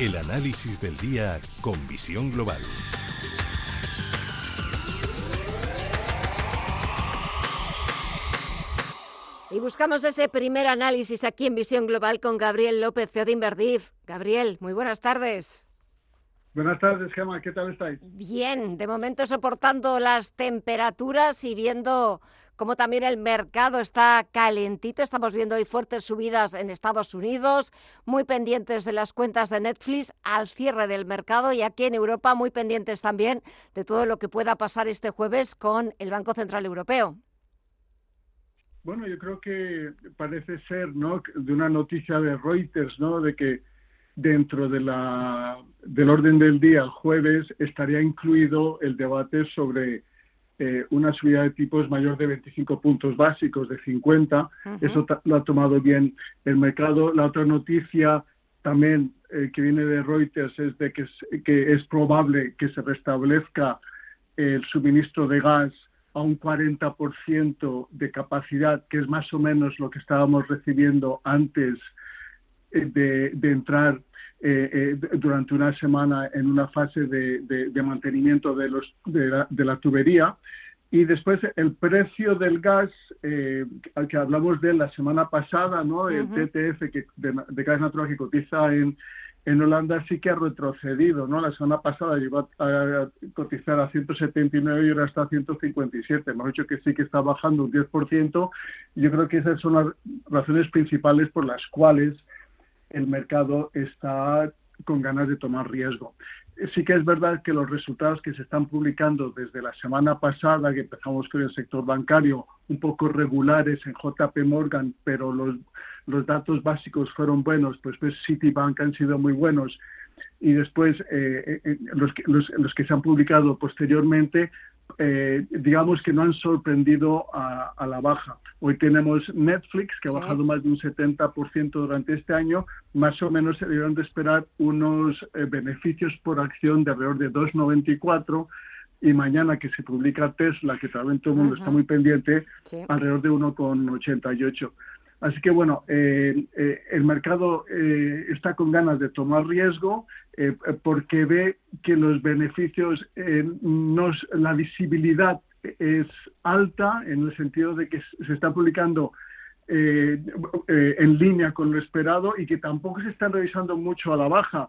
El análisis del día con visión global. Y buscamos ese primer análisis aquí en Visión Global con Gabriel López, CEO de Inverdif. Gabriel, muy buenas tardes. Buenas tardes, Gemma, ¿qué tal estáis? Bien, de momento soportando las temperaturas y viendo cómo también el mercado está calentito. Estamos viendo hoy fuertes subidas en Estados Unidos, muy pendientes de las cuentas de Netflix al cierre del mercado y aquí en Europa muy pendientes también de todo lo que pueda pasar este jueves con el Banco Central Europeo. Bueno, yo creo que parece ser, ¿no? De una noticia de Reuters, ¿no? De que dentro de la, del orden del día el jueves estaría incluido el debate sobre eh, una subida de tipos mayor de 25 puntos básicos, de 50. Eso lo ha tomado bien el mercado. La otra noticia también eh, que viene de Reuters es de que que es probable que se restablezca el suministro de gas a un 40% de capacidad, que es más o menos lo que estábamos recibiendo antes eh, de, entrar eh, eh, durante una semana en una fase de, mantenimiento de, los, de la, tubería. Y después el precio del gas, al que hablamos de la semana pasada, ¿no? el TTF que, de, gas natural que cotiza en, en Holanda sí que ha retrocedido, ¿no? La semana pasada llegó a, cotizar a 179 y ahora está a 157. Hemos dicho que sí que está bajando un 10%. Y yo creo que esas son las razones principales por las cuales el mercado está con ganas de tomar riesgo. Sí que es verdad que los resultados que se están publicando desde la semana pasada, que empezamos con el sector bancario, un poco regulares en JP Morgan, pero los, los datos básicos fueron buenos, pues, pues Citibank han sido muy buenos y después eh, eh, eh, los, los, los, que se han publicado posteriormente eh, digamos que no han sorprendido a, la baja. Hoy tenemos Netflix, que ha bajado más de un 70% durante este año. Más o menos se debieron de esperar unos eh, beneficios por acción de alrededor de 2,94 y mañana que se publica Tesla, que también todo el mundo está muy pendiente, alrededor de 1,88. Así que bueno, eh, eh, el mercado eh, está con ganas de tomar riesgo porque ve que los beneficios, no, la visibilidad es alta en el sentido de que se está publicando en línea con lo esperado y que tampoco se están revisando mucho a la baja.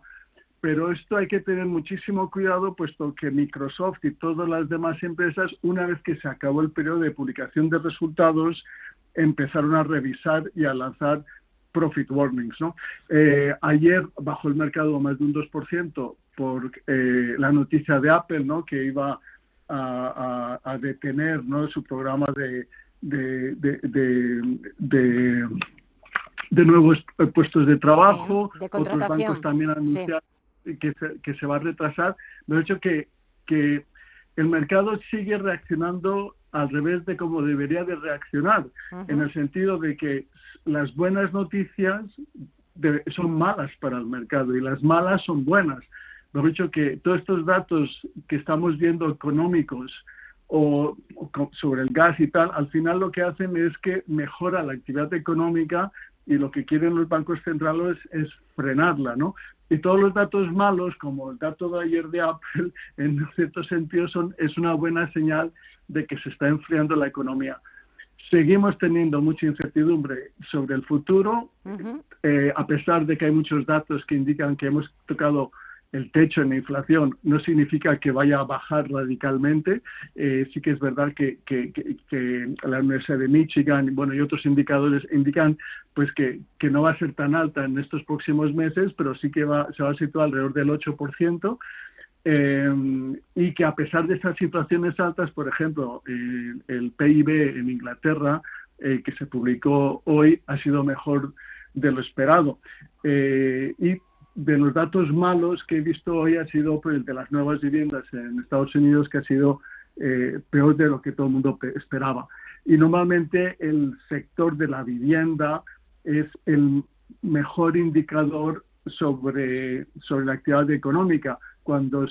Pero esto hay que tener muchísimo cuidado, puesto que Microsoft y todas las demás empresas, una vez que se acabó el periodo de publicación de resultados, empezaron a revisar y a lanzar profit warnings. ¿no? Eh, ayer bajó el mercado más de un 2% por eh, la noticia de Apple, ¿no? que iba a, detener ¿no? su programa de, de, de, de, nuevos puestos de trabajo. Otros bancos también han anunciado que, se, que se va a retrasar. De hecho, que, que el mercado sigue reaccionando al revés de cómo debería de reaccionar, en el sentido de que las buenas noticias son malas para el mercado y las malas son buenas. Lo dicho que todos estos datos que estamos viendo económicos o, sobre el gas y tal, al final lo que hacen es que mejora la actividad económica y lo que quieren los bancos centrales es, frenarla, ¿no? Y todos los datos malos, como el dato de ayer de Apple, en cierto sentido son, es una buena señal de que se está enfriando la economía. Seguimos teniendo mucha incertidumbre sobre el futuro, eh, a pesar de que hay muchos datos que indican que hemos tocado el techo en la inflación no significa que vaya a bajar radicalmente. Eh, sí que es verdad que, la Universidad de Michigan bueno, y otros indicadores indican pues que, no va a ser tan alta en estos próximos meses, pero sí que va, se va a situar alrededor del 8%. Eh, y que a pesar de estas situaciones altas, por ejemplo, el PIB en Inglaterra, eh, que se publicó hoy, ha sido mejor de lo esperado. Eh, y de los datos malos que he visto hoy ha sido pues, el de las nuevas viviendas en Estados Unidos, que ha sido peor de lo que todo el mundo esperaba. Y normalmente el sector de la vivienda es el mejor indicador sobre, sobre la actividad económica cuando,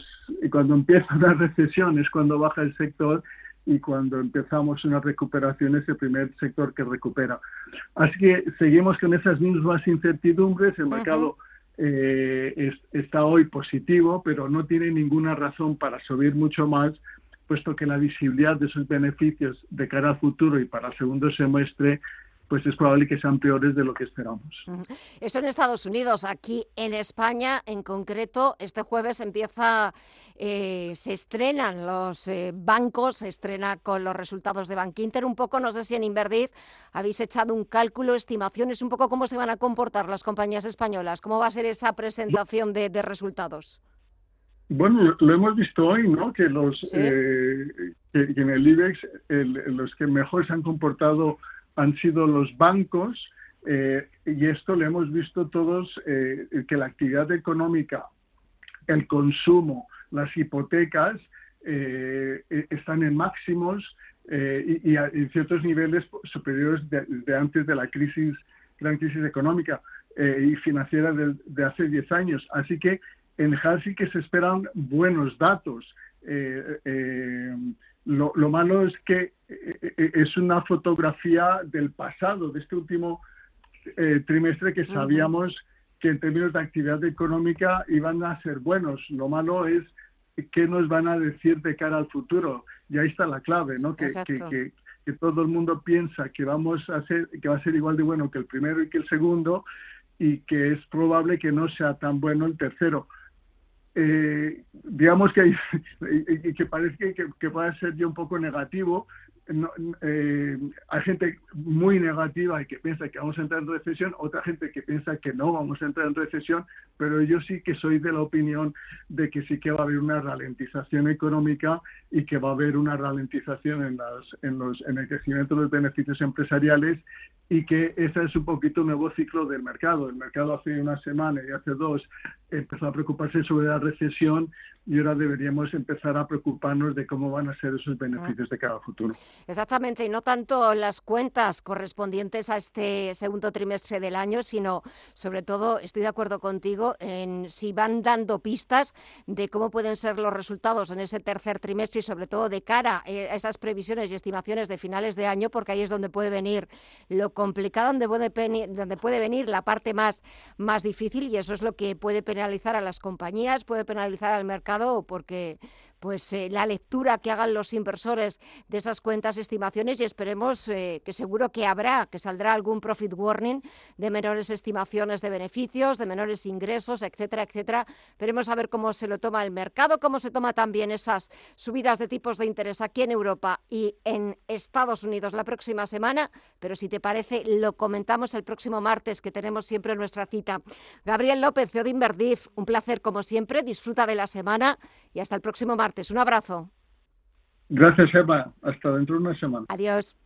cuando empieza la recesión es cuando baja el sector y cuando empezamos una recuperación es el primer sector que recupera. Así que seguimos con esas mismas incertidumbres, el mercado eh, está hoy positivo, pero no tiene ninguna razón para subir mucho más, puesto que la visibilidad de sus beneficios de cara al futuro y para el segundo semestre pues es probable que sean peores de lo que esperamos. Eso en Estados Unidos. Aquí en España, en concreto, este jueves empieza, eh, se estrenan los eh, bancos, se estrena con los resultados de Bankinter. Un poco, no sé si en Inverdiz habéis echado un cálculo, estimaciones, un poco cómo se van a comportar las compañías españolas, cómo va a ser esa presentación de, resultados. Bueno, lo hemos visto hoy, ¿no? Que los eh, en el IBEX los que mejor se han comportado han sido los bancos eh, y esto lo hemos visto todos, eh, que la actividad económica, el consumo, las hipotecas eh, están en máximos y, en ciertos niveles superiores de, antes de la crisis, gran crisis económica y financiera de, hace 10 años. Así que en Halsey que se esperan buenos datos. Lo, malo es que eh, eh, es una fotografía del pasado, de este último eh, trimestre que sabíamos que en términos de actividad económica iban a ser buenos. Lo malo es qué nos van a decir de cara al futuro. Y ahí está la clave, ¿no? Que, que, que, todo el mundo piensa que vamos a ser, que va a ser igual de bueno que el primero y que el segundo, y que es probable que no sea tan bueno el tercero eh, digamos que, que parece que, que, pueda ser yo un poco negativo, eh, hay gente muy negativa y que piensa que vamos a entrar en recesión, otra gente que piensa que no vamos a entrar en recesión, pero yo sí que soy de la opinión de que sí que va a haber una ralentización económica y que va a haber una ralentización en, las, en, los, en el crecimiento de los beneficios empresariales y que ese es un poquito un nuevo ciclo del mercado. El mercado hace una semana y hace dos empezó a preocuparse sobre la recesión y ahora deberíamos empezar a preocuparnos de cómo van a ser esos beneficios de cada futuro. Exactamente, y no tanto las cuentas correspondientes a este segundo trimestre del año, sino sobre todo, estoy de acuerdo contigo, en si van dando pistas de cómo pueden ser los resultados en ese tercer trimestre y sobre todo de cara eh, a esas previsiones y estimaciones de finales de año, porque ahí es donde puede venir lo complicado, donde puede, donde puede venir la parte más, más difícil y eso es lo que puede penalizar a las compañías, puede penalizar al mercado porque pues eh, la lectura que hagan los inversores de esas cuentas estimaciones y esperemos eh, que seguro que habrá, que saldrá algún profit warning de menores estimaciones de beneficios, de menores ingresos, etcétera, etcétera. Veremos a ver cómo se lo toma el mercado, cómo se toma también esas subidas de tipos de interés aquí en Europa y en Estados Unidos la próxima semana, pero si te parece lo comentamos el próximo martes que tenemos siempre nuestra cita. Gabriel López, de Inverdif, un placer como siempre, disfruta de la semana y hasta el próximo martes. Un abrazo. Gracias, Eva. Hasta dentro de una semana. Adiós.